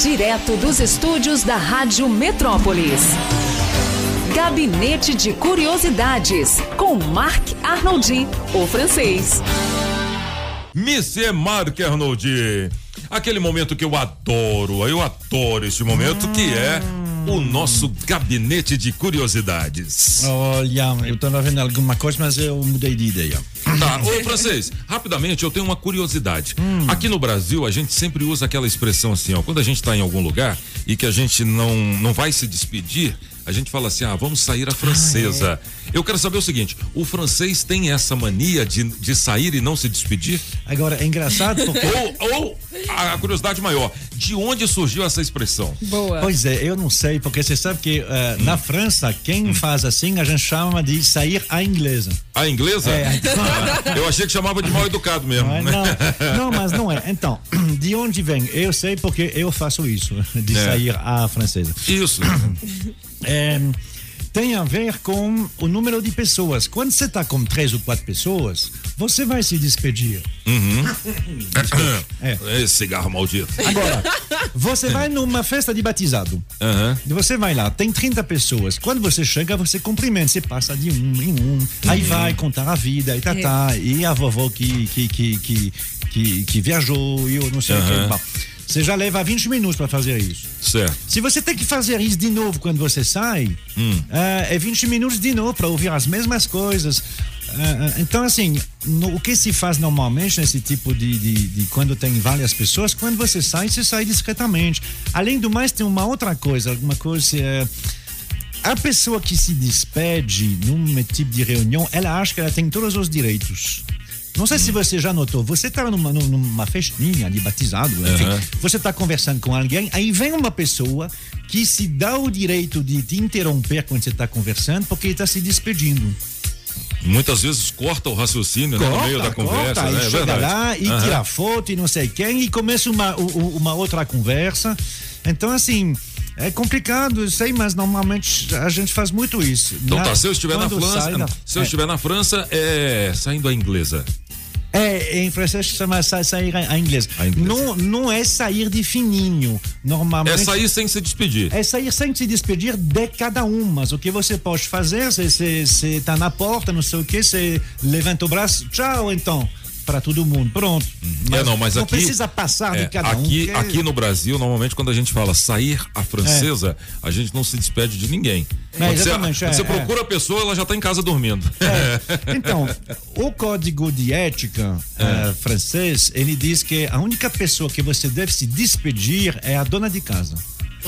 Direto dos estúdios da Rádio Metrópolis. Gabinete de Curiosidades, com Marc Arnoldi, o francês. Monsieur Marc Arnoldi. Aquele momento que eu adoro, eu adoro este momento que é o nosso gabinete de curiosidades. Olha, eu estava vendo alguma coisa, mas eu mudei de ideia. Tá, ô francês, rapidamente eu tenho uma curiosidade. Aqui no Brasil a gente sempre usa aquela expressão assim, ó, quando a gente está em algum lugar e que a gente não não vai se despedir, a gente fala assim, ah, vamos sair a francesa. Eu quero saber o seguinte, o francês tem essa mania de, de sair e não se despedir? Agora, é engraçado porque. Ou, ou a curiosidade maior, de onde surgiu essa expressão? Boa. Pois é, eu não sei, porque você sabe que eh, na França, quem faz assim, a gente chama de sair à inglesa. A inglesa? É. Eu achei que chamava de mal educado mesmo. Não, é? né? não, não, mas não é. Então, de onde vem? Eu sei porque eu faço isso, de É. sair à francesa. Isso. É, tem a ver com o número de pessoas. Quando você está com três ou quatro pessoas, você vai se despedir. É. Esse cigarro maldito. Agora, você vai numa festa de batizado. Aham. Você vai lá, tem 30 pessoas. Quando você chega, você cumprimenta, você passa de um em um. Aí vai contar a vida e tá, tá. E a vovó que, que, que, que, que, que viajou e eu não sei o que. Bom, Você já leva 20 minutos para fazer isso. Certo. Se você tem que fazer isso de novo quando você sai, eh, é 20 minutos de novo para ouvir as mesmas coisas. Eh, eh, então, assim, no- o que se faz normalmente nesse tipo de, de, de quando tem várias pessoas, quando você sai, você sai discretamente. Além do mais, tem uma outra coisa, alguma coisa. eh, a pessoa que se despede num tipo de reunião, ela acha que ela tem todos os direitos. Não sei se você já notou, você está numa, numa festinha de batizado, enfim, Aham. você está conversando com alguém, aí vem uma pessoa que se dá o direito de te interromper quando você está conversando, porque ele está se despedindo. Muitas vezes corta o raciocínio né, no meio da conversa. corta, né? É chega lá e Aham. tira foto e não sei quem e começa uma, uma outra conversa. Então, assim, é complicado, eu sei, mas normalmente a gente faz muito isso. Então Na- tá, se eu estiver na França, sai se eu é. estiver na França, é saindo a inglesa. É, em francês chama sa- sair a inglês. A. Não, não é sair de fininho. Normalmente. É sair sem se despedir. É sair sem se despedir de cada um, mas o que você pode fazer, você está na porta, não sei o que, você levanta o braço, tchau então, para todo mundo, pronto. é, não, mas não aqui. precisa passar é, de cada um. aqui, que- aqui no Brasil, normalmente, quando a gente fala sair a francesa, a gente não se despede de ninguém. É, você, exatamente, é, você é. procura a pessoa, ela já está em casa dormindo. É. Então, o código de ética francês, ele diz que a única pessoa que você deve se despedir é a dona de casa.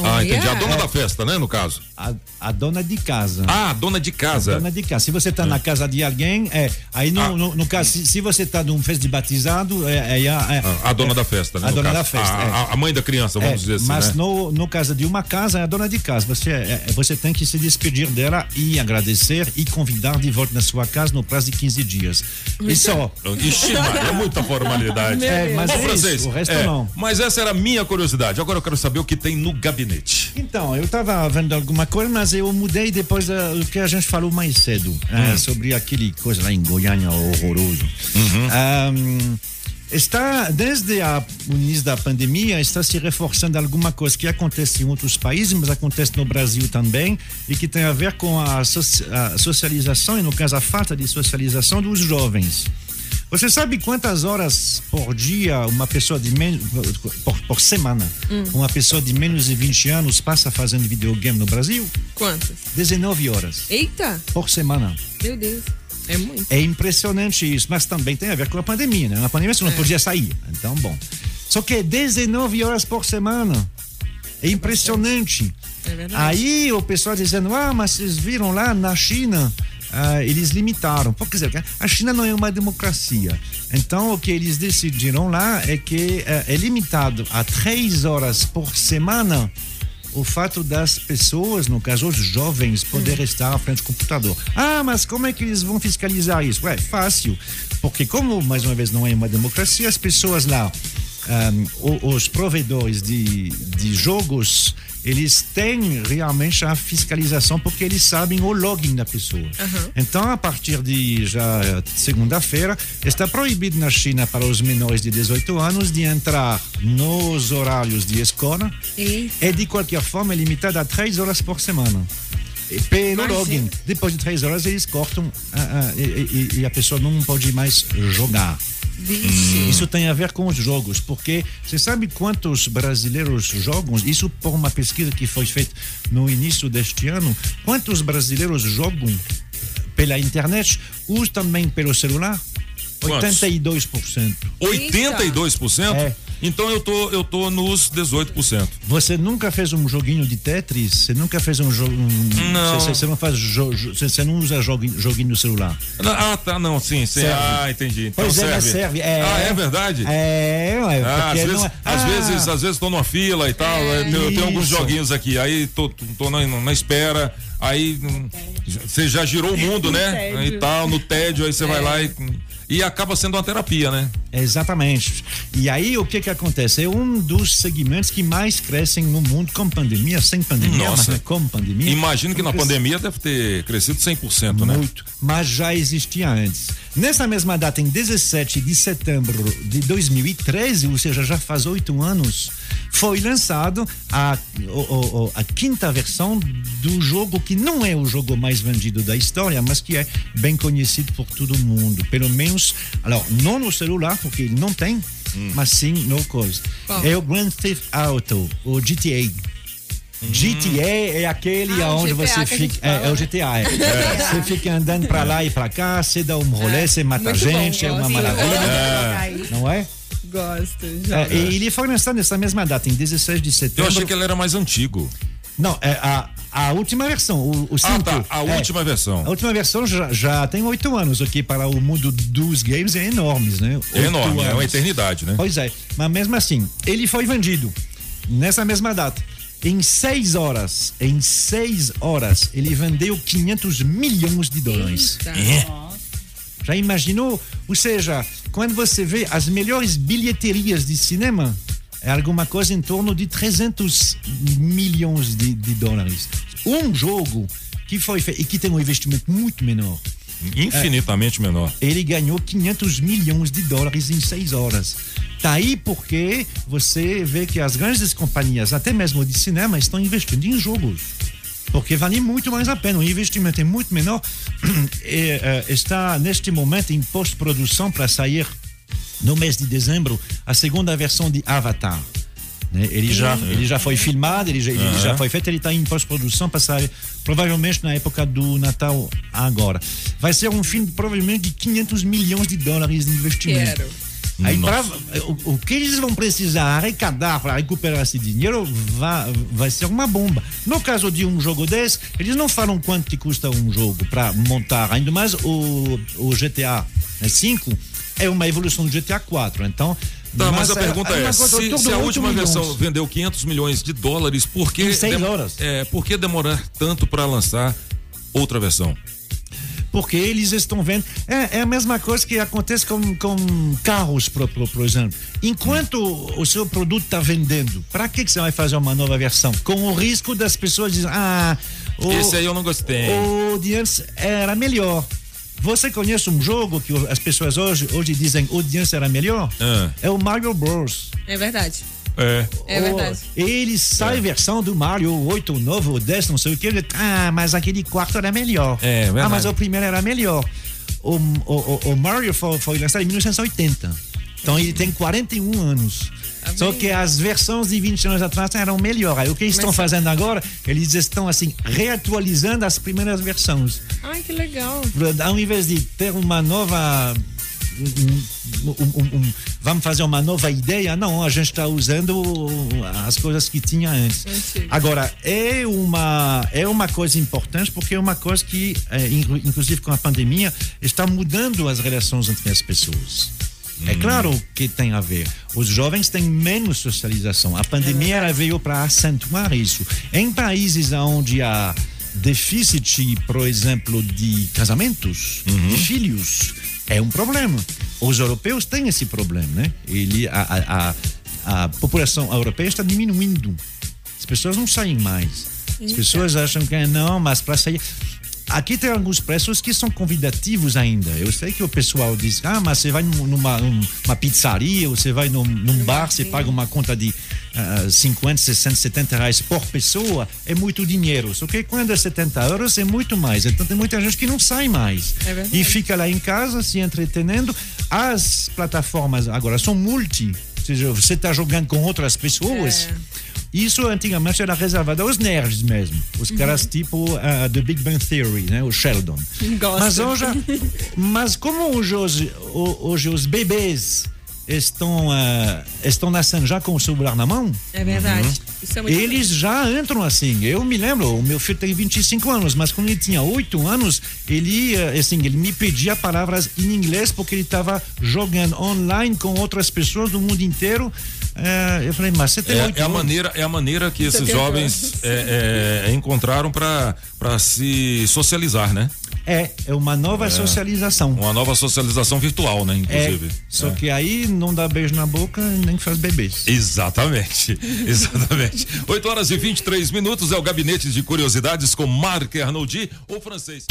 Ah, entendi. A dona da festa, né, no caso. A, a dona de casa. Ah, a dona de casa. Dona de casa. Se você está na casa de alguém, é. Aí no, Ah. no, no caso, se, se você está num festa de batizado, é, é, a- é- A, a dona da festa, né? A dona caso. da festa, A, é. a- a mãe da criança, vamos É, dizer assim. mas né? no, no caso de uma casa, é a dona de casa. Você, é, é, você tem que se despedir dela e agradecer e convidar de volta na sua casa no prazo de 15 dias. E só. Ixi, é muita formalidade. É, mas é isso, francês, o resto é, não. Mas essa era a minha curiosidade. Agora eu quero saber o que tem no gabinete. Então, eu estava vendo alguma coisa, mas eu mudei depois do que a gente falou mais cedo, eh, sobre aquele coisa lá em Goiânia horroroso. Ahm, está, desde a- o início da pandemia, está se reforçando alguma coisa que acontece em outros países, mas acontece no Brasil também, e que tem a ver com a, soci- a socialização, e no caso a falta de socialização dos jovens. Você sabe quantas horas por dia uma pessoa de menos por, por semana uma pessoa de menos de 20 anos passa fazendo videogame no Brasil? Quantas? 19 horas Eita, por semana. meu Deus. É muito. É impressionante isso, mas também tem a ver com a pandemia, né? Na pandemia você não podia sair. Então, bom. Só que é 19 horas por semana. É impressionante. É verdade. Aí o pessoal dizendo, ah, mas vocês viram lá na China, ah, eles limitaram. Por dizer, a China não é uma democracia. Então o que eles decidiram lá é que eh, é limitado a três horas por semana o fato das pessoas, no caso os jovens, poderem estar à frente do computador. Ah, mas como é que eles vão fiscalizar isso? Ué, fácil. Porque como, mais uma vez, não é uma democracia, as pessoas lá um, os provedores de, de jogos eles têm realmente a fiscalização porque eles sabem o login da pessoa. Uhum. Então, a partir de já segunda-feira, está proibido na China para os menores de 18 anos de entrar nos horários de escola e, e de qualquer forma é limitado a 3 horas por semana pelo login. Depois de três horas eles cortam uh, e, e, e, a pessoa não pode mais jogar. Hum. Isso tem a ver com os jogos, porque você sabe quantos brasileiros jogam? Isso por uma pesquisa que foi feita no início deste ano. Quantos brasileiros jogam pela internet ou também pelo celular? Quantos? 82%. 82%? É. Então eu tô, eu tô nos 18%. Você nunca fez um joguinho de Tetris? Você nunca fez um jogo. Um, não. Você, não faz você, não usa joguinho, joguinho no celular. Ah, tá, não, sim, sim. Serve. Ah, entendi. Então pois serve. é, serve. É, ah, é verdade? É, é ah, às, vezes, é, às vezes, às vezes tô numa fila e tal. É, eu, tenho alguns joguinhos aqui, aí tô, tô na, na espera aí hum, você já girou o mundo, né? E tal, no tédio, aí você é. vai lá e e acaba sendo uma terapia, né? Exatamente. E aí o que que acontece? É um dos segmentos que mais crescem no mundo com pandemia, sem pandemia, Nossa. mas com pandemia. Imagino que na pandemia deve ter crescido 100%, né? Muito, mas já existia antes. Nessa mesma data, em 17 de setembro de 2013, ou seja, já faz oito anos, foi lançado a, a, a, quinta versão do jogo que não é o jogo mais vendido da história, mas que é bem conhecido por todo mundo. Pelo menos, alors, não no celular, porque não tem, hum. mas sim no coisa. É o Grand Theft Auto, o GTA. GTA é aquele ah, onde você fica. É, é, o GTA. É. É. Você fica andando pra lá e pra cá, você dá um rolê, é. você mata Muito gente, bom, é uma maravilha. Não é? Gosto. Já. É, e ele foi lançado nessa mesma data, em 16 de setembro. Eu achei que ele era mais antigo. Não, é a, a última versão, o, o Ah, tá, a é, última versão. A última versão já, já tem oito anos aqui para o mundo dos games, é enorme, né? É enorme, anos. é uma eternidade, né? Pois é, mas mesmo assim, ele foi vendido nessa mesma data. Em seis horas, em seis horas, ele vendeu 500 milhões de dólares. É. Já imaginou? Ou seja, quando você vê as melhores bilheterias de cinema, é alguma coisa em torno de 300 milhões de, de dólares. Um jogo que foi feito e que tem um investimento muito menor. Infinitamente é, menor. Ele ganhou 500 milhões de dólares em seis horas. Tá aí porque você vê que as grandes companhias, até mesmo de cinema, estão investindo em jogos. Porque vale muito mais a pena. O investimento é muito menor. E, uh, está neste momento em pós-produção para sair no mês de dezembro a segunda versão de Avatar. Né? Ele, já, ele já foi filmado, ele já, ele já foi feito, ele está em pós-produção para sair provavelmente na época do Natal agora. Vai ser um filme provavelmente de 500 milhões de dólares de investimento. Quero. Aí pra, o, o, que eles vão precisar arrecadar para recuperar esse dinheiro vai, vai ser uma bomba. No caso de um jogo desse, eles não falam quanto que custa um jogo para montar. Ainda mais o, o GTA 5 é uma evolução do GTA 4. Então, Tá, mas, mas, a pergunta é, é se, se, a última milhões. versão vendeu 500 milhões de dólares, por que, em seis horas. É, por que demorar tanto para lançar outra versão? porque eles estão vendo. É, é a mesma coisa que acontece com, com carros, por, por, por exemplo. Enquanto o seu produto está vendendo, para que, que você vai fazer uma nova versão? Com o risco das pessoas dizerem, ah, o, esse aí eu não gostei. O antes era melhor. Você conhece um jogo que as pessoas hoje, hoje dizem o antes era melhor? Ah. É o Mario Bros. É verdade. É. É verdade. Ele sai é. versão do Mario 8, novo, 10, não sei o que. Ele, ah, mas aquele quarto era melhor. É, verdade. Ah, mas o primeiro era melhor. O, o, o Mario foi, foi lançado em 1980. Então ele tem 41 anos. Amém. Só que as versões de 20 anos atrás eram melhores. O que eles estão fazendo agora? Eles estão assim reatualizando as primeiras versões. Ai, que legal. Ao invés de ter uma nova um, um, um, vamos fazer uma nova ideia. Não, a gente está usando as coisas que tinha antes. Agora, é uma, é uma coisa importante porque é uma coisa que, é, inclusive com a pandemia, está mudando as relações entre as pessoas. É hum. claro que tem a ver. Os jovens têm menos socialização. A pandemia ela veio para acentuar isso. Em países onde há déficit, por exemplo, de casamentos, uhum. de filhos, é um problema. Os europeus têm esse problema, né? Ele, a, a, a, a população europeia está diminuindo. As pessoas não saem mais. As pessoas acham que não, mas para sair. Aqui tem alguns preços que são convidativos ainda. Eu sei que o pessoal diz, ah, mas você vai numa, numa pizzaria, você vai num, num bar, você paga uma conta de uh, 50, 60, 70 reais por pessoa, é muito dinheiro. Só que quando é 70 euros é muito mais. Então tem muita gente que não sai mais. É e fica lá em casa se entretenendo. As plataformas agora são multi. Ou seja, você está jogando com outras pessoas. É. Isso antigamente era reservado aos nerds mesmo. Os caras tipo uh, The Big Bang Theory, né? O Sheldon. Gosto. Mas hoje, mas como hoje, hoje, os bebês estão, uh, estão nascendo já com o celular na mão, É verdade. Isso é eles já entram assim. Eu me lembro, o meu filho tem 25 anos, mas quando ele tinha 8 anos, ele, assim, ele me pedia palavras em inglês porque ele estava jogando online com outras pessoas do mundo inteiro. Eh, eu falei, mas você tem É, 8 é a anos. maneira, é a maneira que esses jovens é, é, encontraram para se socializar, né? É, é uma nova socialização. Uma nova socialização virtual, né? É, Inclusive. só É. que aí não dá beijo na boca nem faz bebês. Exatamente, exatamente. 8 horas e 23 minutos é o Gabinete de Curiosidades com Marc Arnoldi, o francês.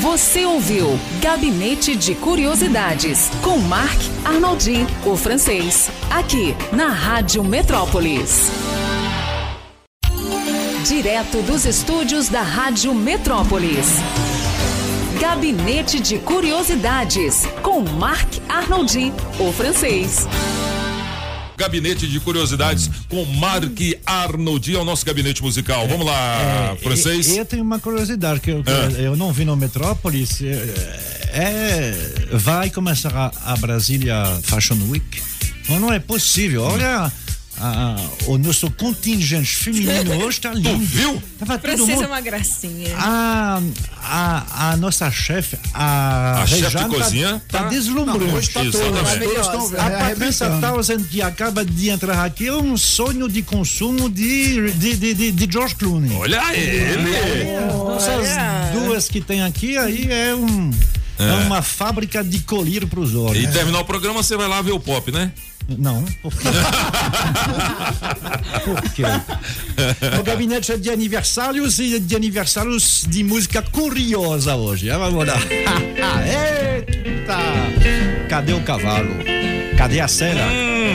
Você ouviu Gabinete de Curiosidades com Marc Arnoldi, o francês. Aqui na Rádio Metrópolis. Direto dos estúdios da Rádio Metrópolis. Gabinete de Curiosidades com Marc Arnoldi, o francês. Gabinete de Curiosidades com Marc Arnoldi, é o nosso gabinete musical. Vamos lá, francês. E- Eu tenho uma curiosidade que eu, Ah. eu não vi no Metrópolis. É, é- vai começar a, a Brasília Fashion Week. Mas não é possível. Olha a- a- o nosso contingente feminino hoje está lindo. viu? Tava todo Francês é mundo. uma gracinha. A, a, a nossa chefe, a, A chefe de Rejane, cozinha tá, tá- deslumbrando. Não, hoje tá todas, Exatamente. todas estão A Patrícia. Townsend, que acaba de entrar aqui, é um sonho de consumo de, de, de, de, de George Clooney. Olha ele! Essas duas que tem aqui, aí é um. É, uma fábrica de colírio para os olhos. E terminar o programa, você vai lá ver o pop, né? Não, por quê? por quê? O gabinete é de aniversários e de aniversários de música curiosa hoje. Ah, Vamos lá. Eita! Cadê o cavalo? Cadê a cena?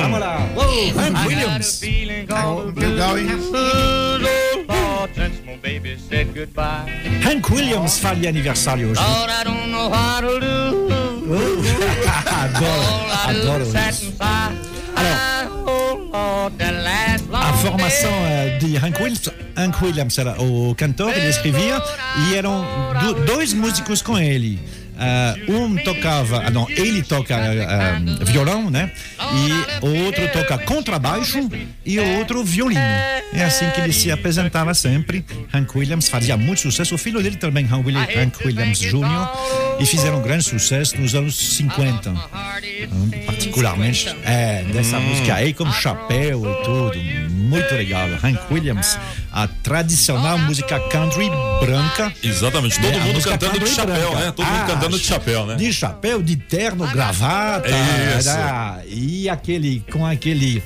Vamos lá. Oh, Hank Williams. Legal, hein? Since my baby said goodbye. Hank Williams faria aniversário hoje. Lord, I don't know how to do. adoro, All I do adoro is sat isso. and sigh. I, oh Lord, that last long A formação day. eh, de Hank Williams, Hank Williams era o cantor, ele escrevia e eram do- dois músicos com ele. Ah, um tocava, ah, não, ele toca ah, violão, né? E o outro toca contrabaixo e o outro violino. É assim que ele se apresentava sempre. Hank Williams fazia muito sucesso. O filho dele também, Hank Williams, Hank Williams Jr., e fizeram um grande sucesso nos anos 50. Hum, particularmente é, dessa música aí, como chapéu e tudo. Muito legal. Hank Williams, a tradicional música country branca. Exatamente, todo É, a mundo cantando de chapéu, branca. né? Todo mundo Ah, cantando de chapéu, né? De chapéu, de terno, gravata. Isso. né? E aquele, com aquele.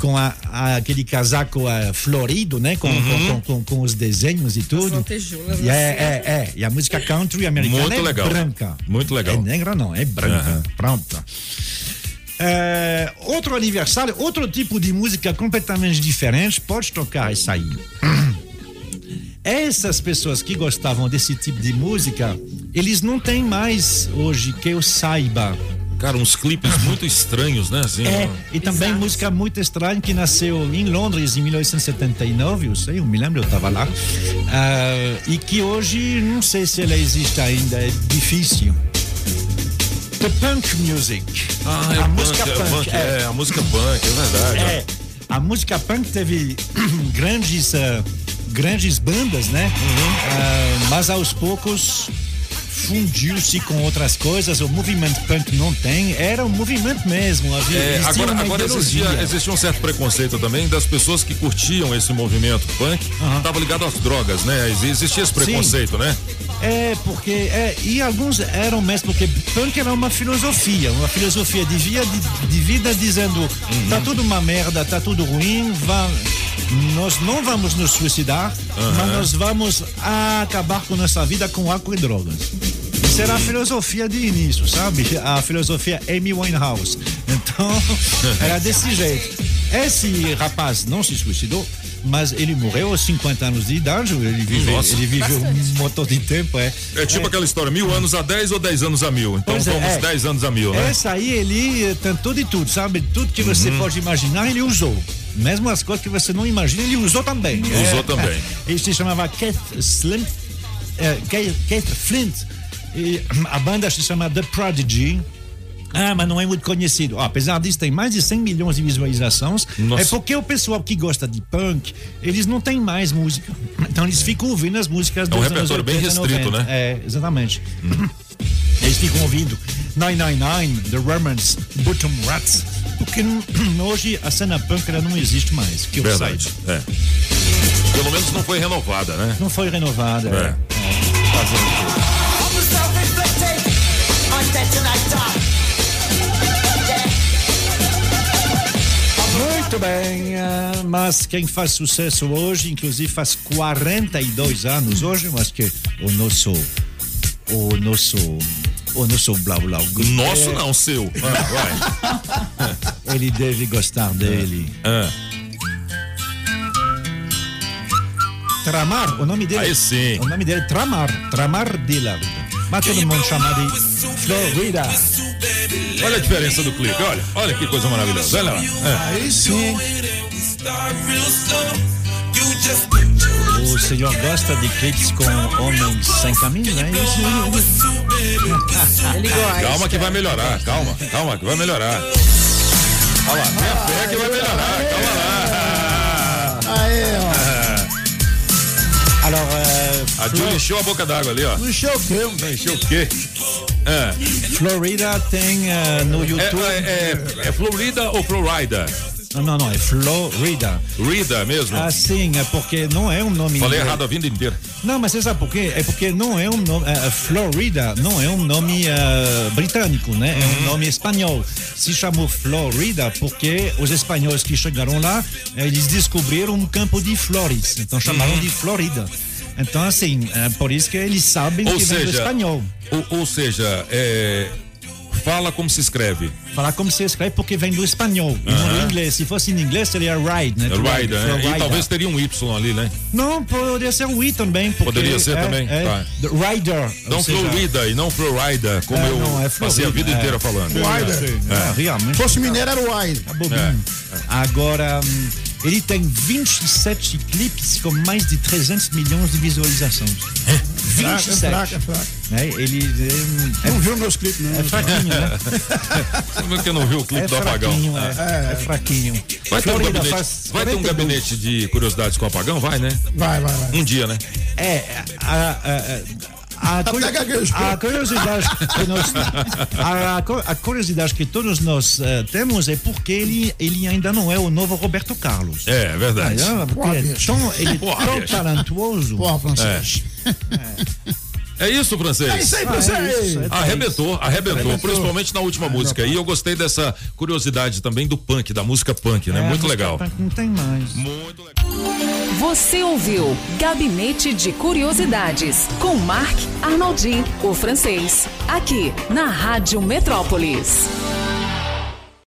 Com a, a- aquele casaco eh, florido, né? Com, Uhum. com, com, com os desenhos e tudo. E é, assim. é, é. E a música country americana Muito é legal. branca. Muito legal. É negra não, é branca. Aham. Pronto. É, outro aniversário, outro tipo de música completamente diferente, pode tocar isso aí. Essas pessoas que gostavam desse tipo de música, eles não têm mais hoje, que eu saiba. Cara, uns clipes muito estranhos, né? Assim, É, ó. e também Exato. música muito estranha que nasceu em Londres em 1979, eu sei, eu me lembro, eu estava lá. Ah, e que hoje não sei se ela existe ainda, é difícil. The punk music. Ah, é a punk, música é punk. punk, é. é, a música punk, é verdade. É, a música punk teve grandes, ah, grandes bandas, né? Ah, mas aos poucos fundiu-se com outras coisas, o movimento punk não tem, era um movimento mesmo. Havia, É, agora agora existia, existia um certo preconceito também das pessoas que curtiam esse movimento punk, estava ligado às drogas, né? Ex- Existia esse preconceito, né? É, porque. É, e alguns eram mesmo, porque punk era uma filosofia, uma filosofia de vida, de, de vida dizendo: Uhum. tá tudo uma merda, tá tudo ruim, va- nós não vamos nos suicidar, mas nós vamos acabar com nossa vida com álcool e drogas. Isso era a filosofia de início, sabe? A filosofia Amy Winehouse. Então, era desse jeito. Esse rapaz não se suicidou, mas ele morreu aos 50 anos de idade. Ele viveu, Nossa. ele viveu um montão de tempo, é. É tipo aquela história, mil anos a 10 ou 10 anos a mil. Então Pois é, vamos é. 10 anos a mil, né? Essa aí ele tentou de tudo, sabe? Tudo que você Uhum. pode imaginar, ele usou. Mesmo as coisas que você não imagina, ele usou também. Usou É, também. Ele se chamava Keith Slim, eh, Keith, Keith Flint. E a banda se chama The Prodigy. Ah, mas não é muito conhecido. Ó, apesar disso, tem mais de 100 milhões de visualizações. Nossa. É porque o pessoal que gosta de punk, eles não têm mais música. Então eles ficam ouvindo as músicas É um repertório bem 80, restrito, 90. né? É, exatamente. Eles ficam ouvindo 999, The Ramones, Bottom Rats, porque hoje a cena punk ela não existe mais, que eu Verdade. saiba. É. Pelo menos não foi renovada, né? Não foi renovada. É. é. Muito bem, ah, mas quem faz sucesso hoje, inclusive faz 42 anos hoje, mas que o nosso, o nosso, o nosso Blau Blau, Nosso não, seu. Ah, vai. ele deve gostar dele. Ah, Tramar, o nome dele. Aí sim. O nome dele é Tramar, Tramar Dillard. Mas todo mundo chama de Florida. olha a diferença do clipe, olha. Olha que coisa maravilhosa. Olha lá. É. Aí sim. O senhor gosta de clipes com homens sem camisa, é isso? Ele gosta. Calma que vai melhorar, calma, calma que vai melhorar. Olha lá, tenha fé que vai melhorar, calma lá. Aí, ó. Alors, euh, A Julia encheu a boca d'água ali, ó. Não encheu o quê? Encheu o quê? É, Florida tem uh, no é, YouTube. é, é, é Florida ou Florida? Não, não, não, é Florida. Rida mesmo? Assim, é porque não é um nome. Falei inglês. errado a vida inteira. Não, mas você sabe por quê? É porque não é um nome. eh, Florida não é um nome eh, britânico, né? É um nome espanhol. Se chamou Florida porque os espanhóis que chegaram lá, eles descobriram um campo de flores. Então chamaram de Florida. Então, assim, é por isso que eles sabem Ou que vem do seja, espanhol. ou, ou seja, é, fala como se escreve. Falar como se escreve porque vem do espanhol e não do inglês. Se fosse em inglês, seria ride, né? To Rida, né? Florida. E talvez teria um Y ali, né? Não, poderia ser um I também. porque Poderia ser é- também, É, tá. the Rider. Não seja, Florida e não Florida, como É, eu não, é passei a vida é. inteira falando. É, realmente. Se fosse mineiro, era o Wide. Tá. Agora, hum, ele tem 27 clipes com mais de 300 milhões de visualizações. Fraco, é 27. fraco, é fraco. É, ele é, Não viu meus clipes, não. é fraquinho, né? Como é que não vi o clipe É do apagão? fraquinho, é, é fraquinho. Vai ter, um gabinete, vai ter um 42. gabinete de curiosidades com o apagão? Vai, né? Vai, vai, vai. Um dia, né? É, a, a, a, a, a curiosidade que nós, a, a curiosidade que todos nós eh, temos é porque ele, ele ainda não é o novo Roberto Carlos. É, é verdade. Ah, porque Porra, é bicho. tão, ele é tão bicho. talentuoso. Porra, francês. É isso, francês? É isso aí, Ah, é francês. isso, é. Arrebentou, arrebentou, principalmente na última música. E eu gostei dessa curiosidade também do punk, da música punk, né? É, Muito legal. Não tem mais. Muito legal. Você ouviu Gabinete de Curiosidades com Marc Arnoldi, o francês, aqui na Rádio Metrópolis.